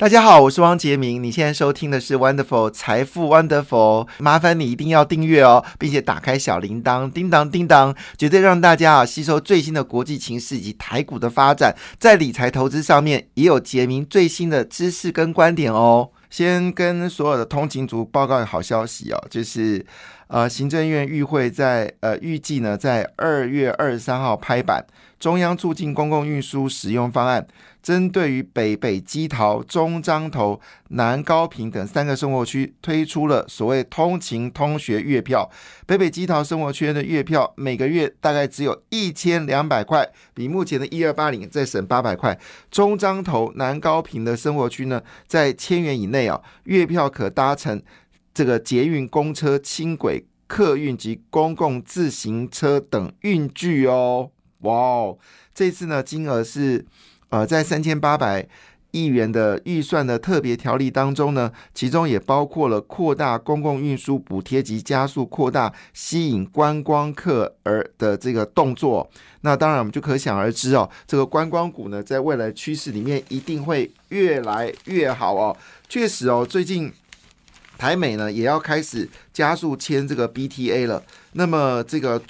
大家好，我是汪杰明。你现在收听的是 Wonderful 财富 Wonderful，麻烦你一定要订阅哦，并且打开小铃铛，叮当叮当，绝对让大家啊吸收最新的国际情势以及台股的发展，在理财投资上面也有杰明最新的知识跟观点哦。先跟所有的通勤族报告好消息哦，就是呃行政院预会在呃预计呢在二月二十三号拍板，中央促进公共运输使用方案。针对于北北基桃、中彰头、南高平等三个生活区，推出了所谓通勤通学月票。北北基桃生活圈的月票每个月大概只有一千两百块，比目前的一二八零再省八百块。中彰头、南高平的生活区呢，在千元以内啊，月票可搭乘这个捷运、公车、轻轨、客运及公共自行车等运具哦。哇哦，这次呢金额是。呃，在三千八百亿元的预算的特别条例当中呢，其中也包括了扩大公共运输补贴及加速扩大吸引观光客而的这个动作。那当然，我们就可想而知哦，这个观光股呢，在未来趋势里面一定会越来越好哦。确实哦，最近台美呢也要开始加速签这个 BTA 了。那么这个。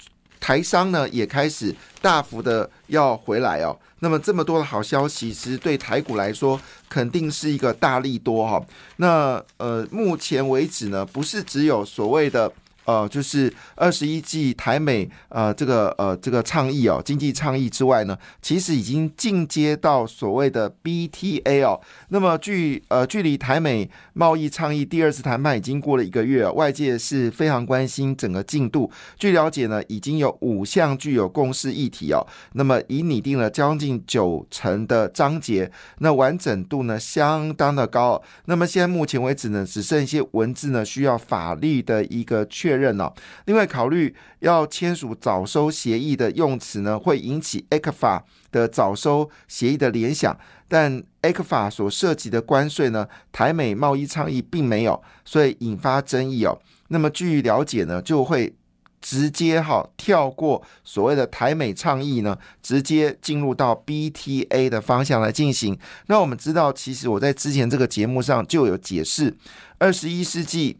台商呢也开始大幅的要回来哦，那么这么多的好消息，其实对台股来说肯定是一个大力多哈。那呃，目前为止呢，不是只有所谓的。呃，就是二十一季台美呃这个呃这个倡议哦，经济倡议之外呢，其实已经进阶到所谓的 BTA 哦。那么距呃距离台美贸易倡议第二次谈判已经过了一个月，外界是非常关心整个进度。据了解呢，已经有五项具有共识议题哦，那么已拟定了将近九成的章节，那完整度呢相当的高。那么现在目前为止呢，只剩一些文字呢需要法律的一个确认。认哦。另外，考虑要签署早收协议的用词呢，会引起 ECFA 的早收协议的联想。但 ECFA 所涉及的关税呢，台美贸易倡议并没有，所以引发争议哦。那么据了解呢，就会直接哈跳过所谓的台美倡议呢，直接进入到 BTA 的方向来进行。那我们知道，其实我在之前这个节目上就有解释，二十一世纪。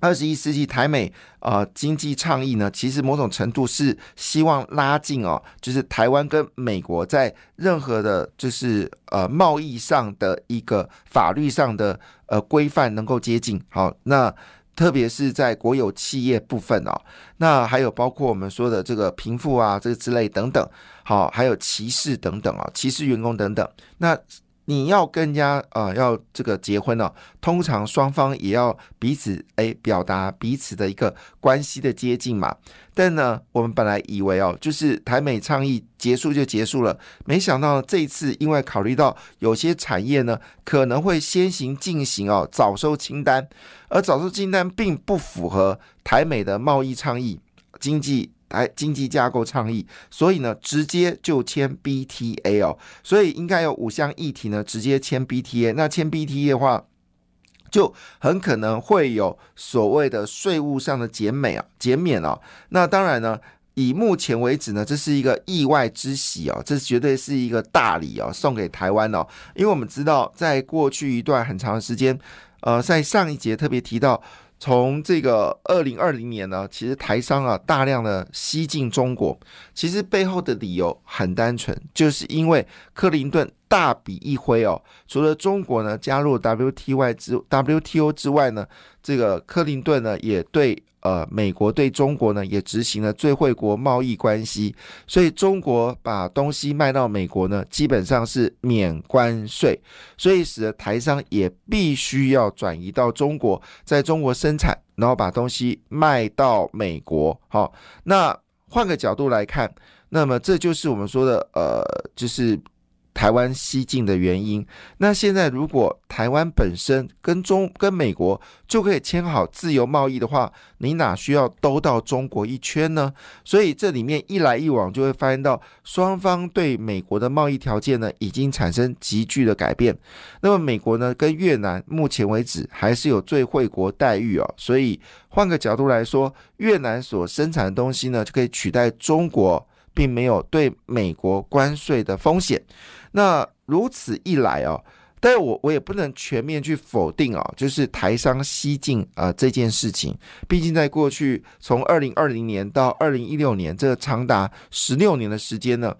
二十一世纪台美呃经济倡议呢，其实某种程度是希望拉近哦，就是台湾跟美国在任何的，就是呃贸易上的一个法律上的呃规范能够接近。好，那特别是在国有企业部分哦，那还有包括我们说的这个贫富啊，这个之类等等，好，还有歧视等等啊，歧视员工等等，那。你要跟人家啊，要这个结婚呢，通常双方也要彼此诶表达彼此的一个关系的接近嘛。但呢，我们本来以为哦，就是台美倡议结束就结束了，没想到这一次因为考虑到有些产业呢可能会先行进行哦早收清单，而早收清单并不符合台美的贸易倡议经济。来经济架构倡议，所以呢，直接就签 BTA 哦，所以应该有五项议题呢，直接签 BTA。那签 BTA 的话，就很可能会有所谓的税务上的减免啊，减免哦。那当然呢，以目前为止呢，这是一个意外之喜哦，这绝对是一个大礼哦，送给台湾哦。因为我们知道，在过去一段很长的时间，呃，在上一节特别提到。从这个二零二零年呢，其实台商啊大量的吸进中国，其实背后的理由很单纯，就是因为克林顿大笔一挥哦，除了中国呢加入 WTY 之 WTO 之外呢，这个克林顿呢也对。呃，美国对中国呢也执行了最惠国贸易关系，所以中国把东西卖到美国呢，基本上是免关税，所以使得台商也必须要转移到中国，在中国生产，然后把东西卖到美国。好，那换个角度来看，那么这就是我们说的，呃，就是。台湾西进的原因，那现在如果台湾本身跟中跟美国就可以签好自由贸易的话，你哪需要兜到中国一圈呢？所以这里面一来一往，就会发现到双方对美国的贸易条件呢，已经产生急剧的改变。那么美国呢，跟越南目前为止还是有最惠国待遇哦。所以换个角度来说，越南所生产的东西呢，就可以取代中国。并没有对美国关税的风险，那如此一来哦，但我我也不能全面去否定哦，就是台商西进啊这件事情。毕竟在过去从二零二零年到二零一六年这长达十六年的时间呢，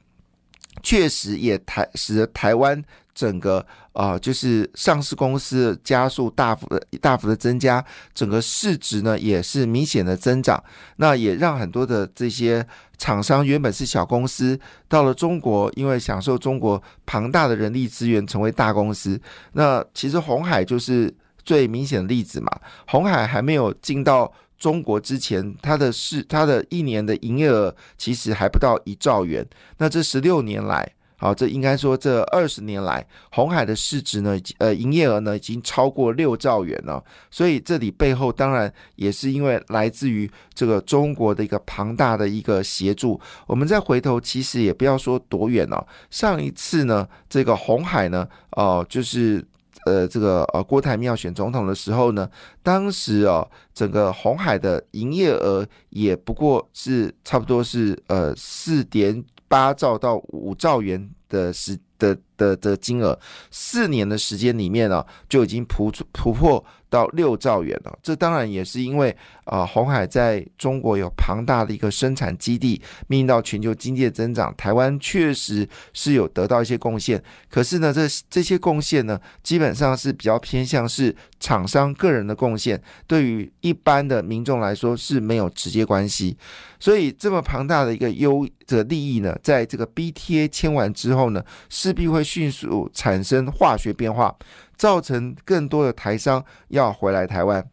确实也台使得台湾。整个啊，就是上市公司加速大幅的大幅的增加，整个市值呢也是明显的增长。那也让很多的这些厂商原本是小公司，到了中国，因为享受中国庞大的人力资源，成为大公司。那其实红海就是最明显的例子嘛。红海还没有进到中国之前，它的市它的一年的营业额其实还不到一兆元。那这十六年来，好，这应该说这二十年来，红海的市值呢，呃，营业额呢，已经超过六兆元了。所以这里背后当然也是因为来自于这个中国的一个庞大的一个协助。我们再回头，其实也不要说多远了。上一次呢，这个红海呢，哦，就是呃，这个呃，郭台铭要选总统的时候呢，当时哦，整个红海的营业额也不过是差不多是呃四点。八兆到五兆元的时的的的金额，四年的时间里面呢，就已经突突破到六兆元了。这当然也是因为啊，红海在中国有庞大的一个生产基地，面临到全球经济的增长，台湾确实是有得到一些贡献。可是呢，这这些贡献呢，基本上是比较偏向是厂商个人的贡献，对于一般的民众来说是没有直接关系。所以这么庞大的一个优的利益呢，在这个 BTA 签完之后呢，势必会迅速产生化学变化，造成更多的台商要回来台湾。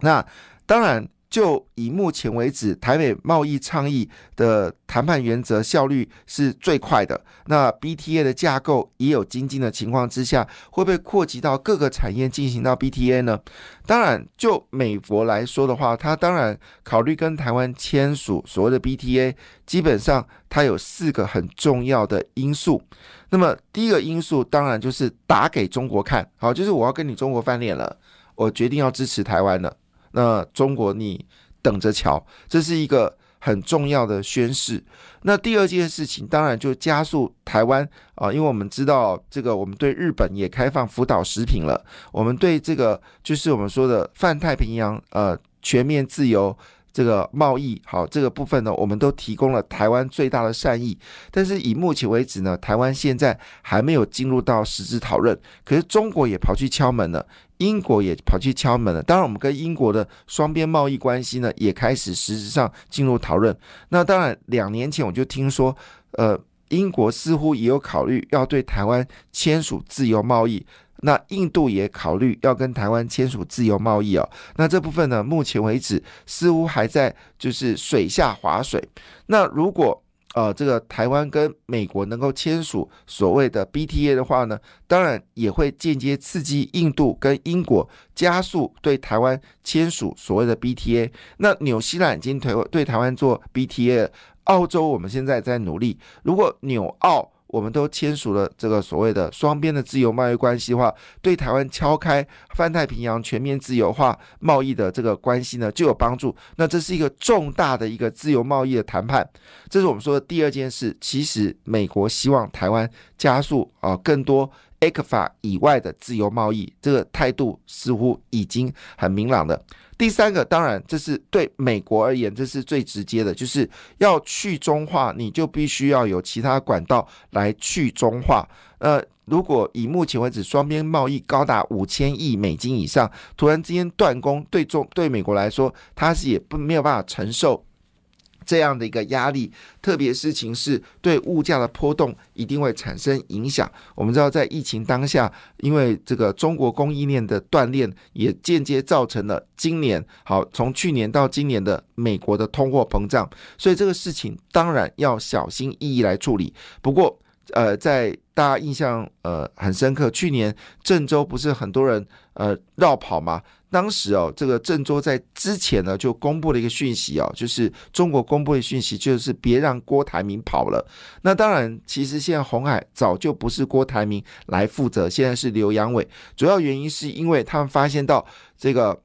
那当然。就以目前为止，台美贸易倡议的谈判原则效率是最快的。那 BTA 的架构也有精进的情况之下，会不会扩及到各个产业进行到 BTA 呢？当然，就美国来说的话，它当然考虑跟台湾签署所谓的 BTA，基本上它有四个很重要的因素。那么第一个因素当然就是打给中国看好，就是我要跟你中国翻脸了，我决定要支持台湾了。那中国，你等着瞧，这是一个很重要的宣示。那第二件事情，当然就加速台湾啊，因为我们知道这个，我们对日本也开放福岛食品了，我们对这个就是我们说的泛太平洋呃全面自由。这个贸易好，这个部分呢，我们都提供了台湾最大的善意。但是以目前为止呢，台湾现在还没有进入到实质讨论。可是中国也跑去敲门了，英国也跑去敲门了。当然，我们跟英国的双边贸易关系呢，也开始实质上进入讨论。那当然，两年前我就听说，呃，英国似乎也有考虑要对台湾签署自由贸易。那印度也考虑要跟台湾签署自由贸易哦。那这部分呢，目前为止似乎还在就是水下划水。那如果呃这个台湾跟美国能够签署所谓的 BTA 的话呢，当然也会间接刺激印度跟英国加速对台湾签署所谓的 BTA。那纽西兰已经推对台湾做 BTA，澳洲我们现在在努力。如果纽澳我们都签署了这个所谓的双边的自由贸易关系的话，对台湾敲开泛太平洋全面自由化贸易的这个关系呢，就有帮助。那这是一个重大的一个自由贸易的谈判，这是我们说的第二件事。其实美国希望台湾加速啊更多 a 克法以外的自由贸易，这个态度似乎已经很明朗了。第三个，当然这是对美国而言，这是最直接的，就是要去中化，你就必须要有其他管道来去中化。呃，如果以目前为止双边贸易高达五千亿美金以上，突然之间断供，对中对美国来说，它是也不没有办法承受。这样的一个压力，特别事情是对物价的波动一定会产生影响。我们知道，在疫情当下，因为这个中国供应链的断裂，也间接造成了今年好从去年到今年的美国的通货膨胀，所以这个事情当然要小心翼翼来处理。不过，呃，在大家印象呃很深刻，去年郑州不是很多人呃绕跑吗？当时哦，这个郑州在之前呢就公布了一个讯息哦，就是中国公布的讯息，就是别让郭台铭跑了。那当然，其实现在红海早就不是郭台铭来负责，现在是刘阳伟。主要原因是因为他们发现到这个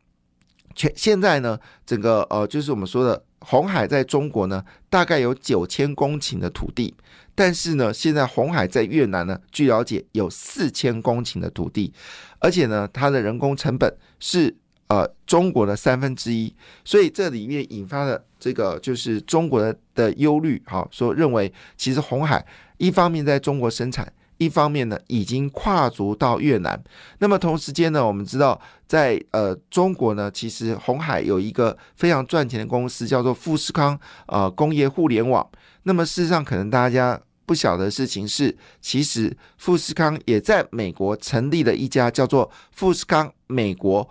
全现在呢，整个呃，就是我们说的红海在中国呢，大概有九千公顷的土地。但是呢，现在红海在越南呢，据了解有四千公顷的土地，而且呢，它的人工成本是呃中国的三分之一，所以这里面引发了这个就是中国的的忧虑，好说认为其实红海一方面在中国生产。一方面呢，已经跨足到越南。那么同时间呢，我们知道在呃中国呢，其实红海有一个非常赚钱的公司，叫做富士康呃工业互联网。那么事实上，可能大家不晓的事情是，其实富士康也在美国成立了一家叫做富士康美国。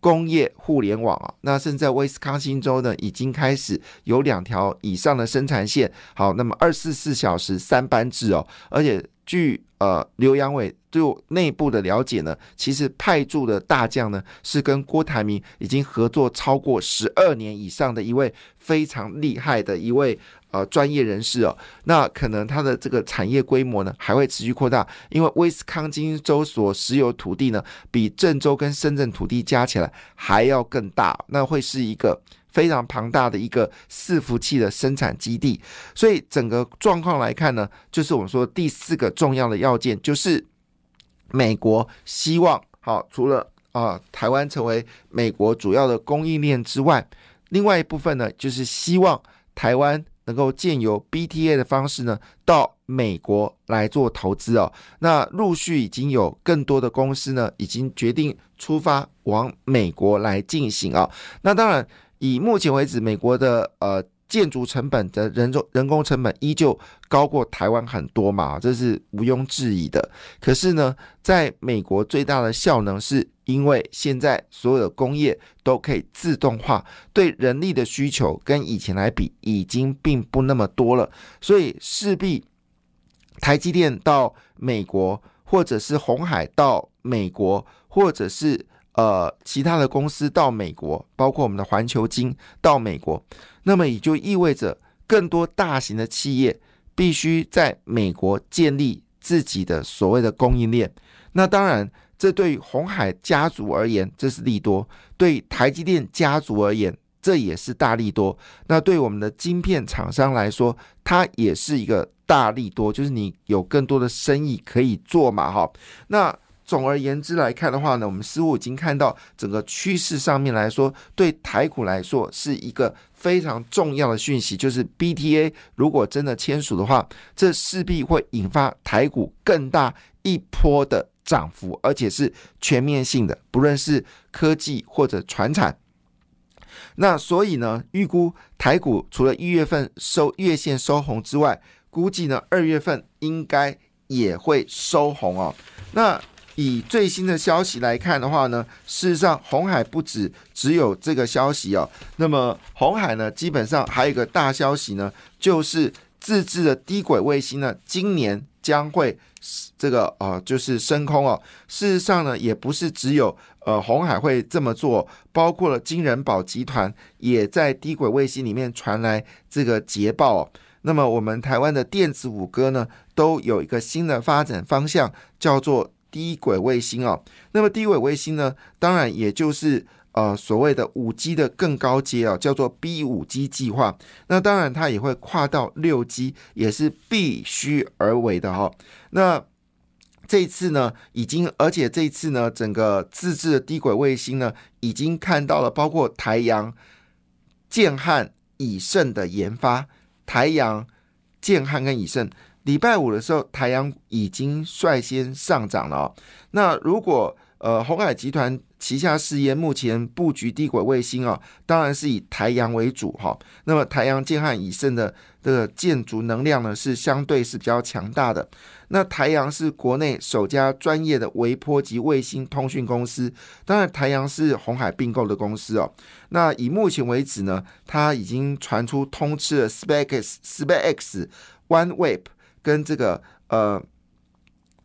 工业互联网啊，那现在威斯康星州呢，已经开始有两条以上的生产线。好，那么二十四小时三班制哦，而且据呃刘阳伟对内部的了解呢，其实派驻的大将呢是跟郭台铭已经合作超过十二年以上的一位非常厉害的一位。呃，专业人士哦，那可能他的这个产业规模呢还会持续扩大，因为威斯康星州所持有土地呢，比郑州跟深圳土地加起来还要更大，那会是一个非常庞大的一个伺服器的生产基地。所以整个状况来看呢，就是我们说第四个重要的要件，就是美国希望好，除了啊台湾成为美国主要的供应链之外，另外一部分呢，就是希望台湾。能够借由 BTA 的方式呢，到美国来做投资哦。那陆续已经有更多的公司呢，已经决定出发往美国来进行啊。那当然，以目前为止，美国的呃。建筑成本的人工人工成本依旧高过台湾很多嘛，这是毋庸置疑的。可是呢，在美国最大的效能是因为现在所有的工业都可以自动化，对人力的需求跟以前来比已经并不那么多了，所以势必台积电到美国，或者是红海到美国，或者是。呃，其他的公司到美国，包括我们的环球金到美国，那么也就意味着更多大型的企业必须在美国建立自己的所谓的供应链。那当然，这对于红海家族而言，这是利多；对台积电家族而言，这也是大利多。那对我们的晶片厂商来说，它也是一个大利多，就是你有更多的生意可以做嘛，哈。那。总而言之来看的话呢，我们似乎已经看到整个趋势上面来说，对台股来说是一个非常重要的讯息，就是 BTA 如果真的签署的话，这势必会引发台股更大一波的涨幅，而且是全面性的，不论是科技或者船产。那所以呢，预估台股除了一月份收月线收红之外，估计呢二月份应该也会收红哦。那以最新的消息来看的话呢，事实上红海不止只有这个消息哦。那么红海呢，基本上还有一个大消息呢，就是自制的低轨卫星呢，今年将会这个呃，就是升空哦。事实上呢，也不是只有呃红海会这么做，包括了金人宝集团也在低轨卫星里面传来这个捷报。那么我们台湾的电子五哥呢，都有一个新的发展方向，叫做。低轨卫星哦，那么低轨卫星呢，当然也就是呃所谓的五 G 的更高阶啊，叫做 B 五 G 计划。那当然它也会跨到六 G，也是必须而为的哈。那这一次呢，已经而且这一次呢，整个自制的低轨卫星呢，已经看到了包括台阳、建汉、以盛的研发，台阳、建汉跟以盛。礼拜五的时候，台阳已经率先上涨了哦。那如果呃红海集团旗下事业目前布局低轨卫星哦，当然是以台阳为主哈。那么台阳建汉以盛的这个建筑能量呢，是相对是比较强大的。那台阳是国内首家专业的微波及卫星通讯公司，当然台阳是红海并购的公司哦。那以目前为止呢，它已经传出通吃了 SpaceX、SpaceX、OneWeb。跟这个呃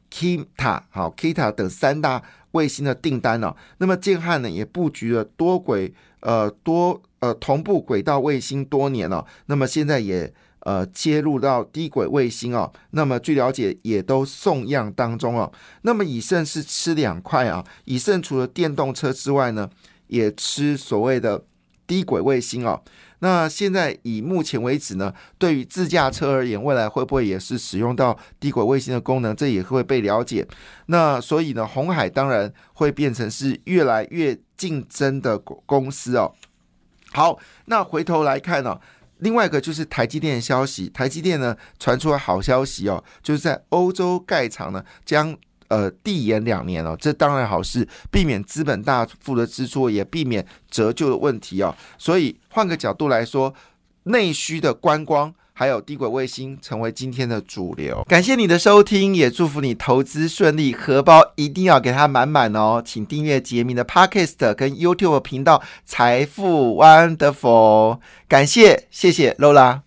，Kita 好，Kita 等三大卫星的订单呢，那么建汉呢也布局了多轨呃多呃同步轨道卫星多年了，那么现在也呃接入到低轨卫星哦，那么据了解也都送样当中哦，那么以盛是吃两块啊，以盛除了电动车之外呢，也吃所谓的。低轨卫星哦。那现在以目前为止呢，对于自驾车而言，未来会不会也是使用到低轨卫星的功能？这也会被了解。那所以呢，红海当然会变成是越来越竞争的公司哦。好，那回头来看呢，另外一个就是台积电的消息，台积电呢传出了好消息哦，就是在欧洲盖厂呢将。呃，递延两年哦，这当然好事，避免资本大幅的支出，也避免折旧的问题哦。所以换个角度来说，内需的观光还有低轨卫星成为今天的主流。感谢你的收听，也祝福你投资顺利，荷包一定要给它满满哦。请订阅杰明的 Podcast 跟 YouTube 频道财富 Wonderful。感谢，谢谢 Lola。